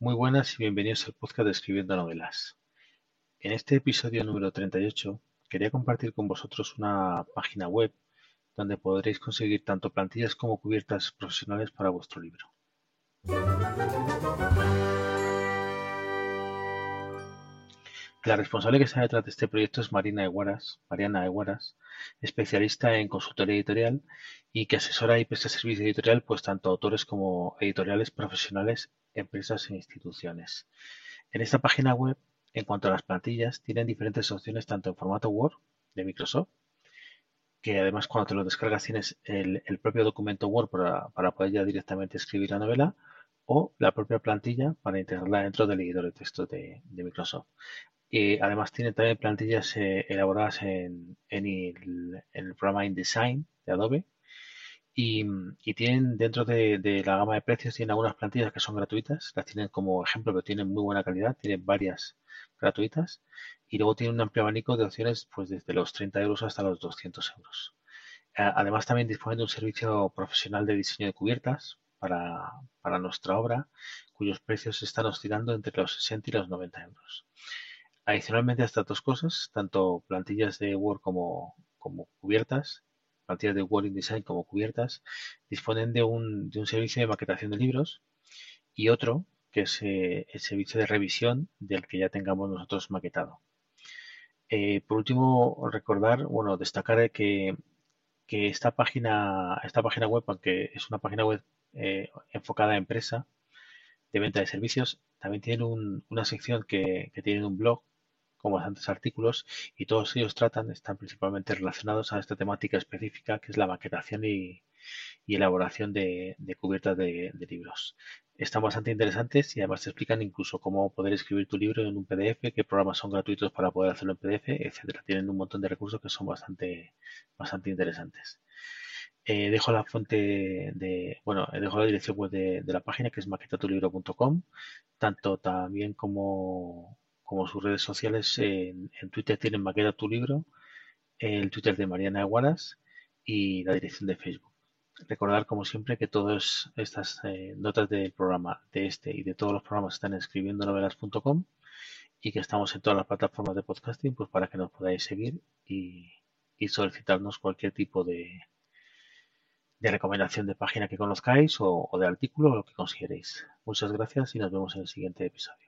Muy buenas y bienvenidos al podcast de Escribiendo Novelas. En este episodio número 38 quería compartir con vosotros una página web donde podréis conseguir tanto plantillas como cubiertas profesionales para vuestro libro. La responsable que está detrás de este proyecto es Marina Eguaras, Mariana Eguaras, especialista en consultoría editorial y que asesora y presta servicio editorial pues tanto a autores como editoriales profesionales, empresas e instituciones. En esta página web, en cuanto a las plantillas, tienen diferentes opciones tanto en formato Word de Microsoft, que además cuando te lo descargas tienes el, propio documento Word para, poder ya directamente escribir la novela, o la propia plantilla para integrarla dentro del editor de texto de, Microsoft. Además tiene también plantillas eh, elaboradas en, el, programa InDesign de Adobe. Y, tienen dentro de, la gama de precios, tienen algunas plantillas que son gratuitas, las tienen como ejemplo, pero tienen muy buena calidad, tienen varias gratuitas. Y luego tienen un amplio abanico de opciones pues desde los 30 euros hasta los 200 euros. Además también disponen de un servicio profesional de diseño de cubiertas para, para nuestra obra, cuyos precios están oscilando entre los 60 y los 90 euros. Adicionalmente a estas dos cosas, tanto plantillas de Word como, cubiertas, plantillas de Word InDesign como cubiertas, disponen de un, servicio de maquetación de libros y otro que es eh, el servicio de revisión del que ya tengamos nosotros maquetado. Eh, por último, recordar, bueno, destacar que, esta página, esta página web, aunque es una página web eh, enfocada a empresa de venta de servicios, también tiene una sección que, que tiene un blog con bastantes artículos y todos ellos tratan, están principalmente relacionados a esta temática específica que es la maquetación y, elaboración de, cubiertas de, libros. Están bastante interesantes y además te explican incluso cómo poder escribir tu libro en un PDF, qué programas son gratuitos para poder hacerlo en PDF, etcétera. Tienen un montón de recursos que son bastante, bastante interesantes. Eh, dejo la fuente de, bueno, dejo la dirección web de, de la página que es maquetatulibro.com, tanto también como como sus redes sociales. En, Twitter tienen Maqueta tu libro, el Twitter de Mariana Aguaras y la dirección de Facebook. Recordar, como siempre, que todas estas eh, notas del programa, de este y de todos los programas están en escribiendonovelas.com y que estamos en todas las plataformas de podcasting pues para que nos podáis seguir y, solicitarnos cualquier tipo de, de recomendación de página que conozcáis o, o de artículo o lo que consideréis. Muchas gracias y nos vemos en el siguiente episodio.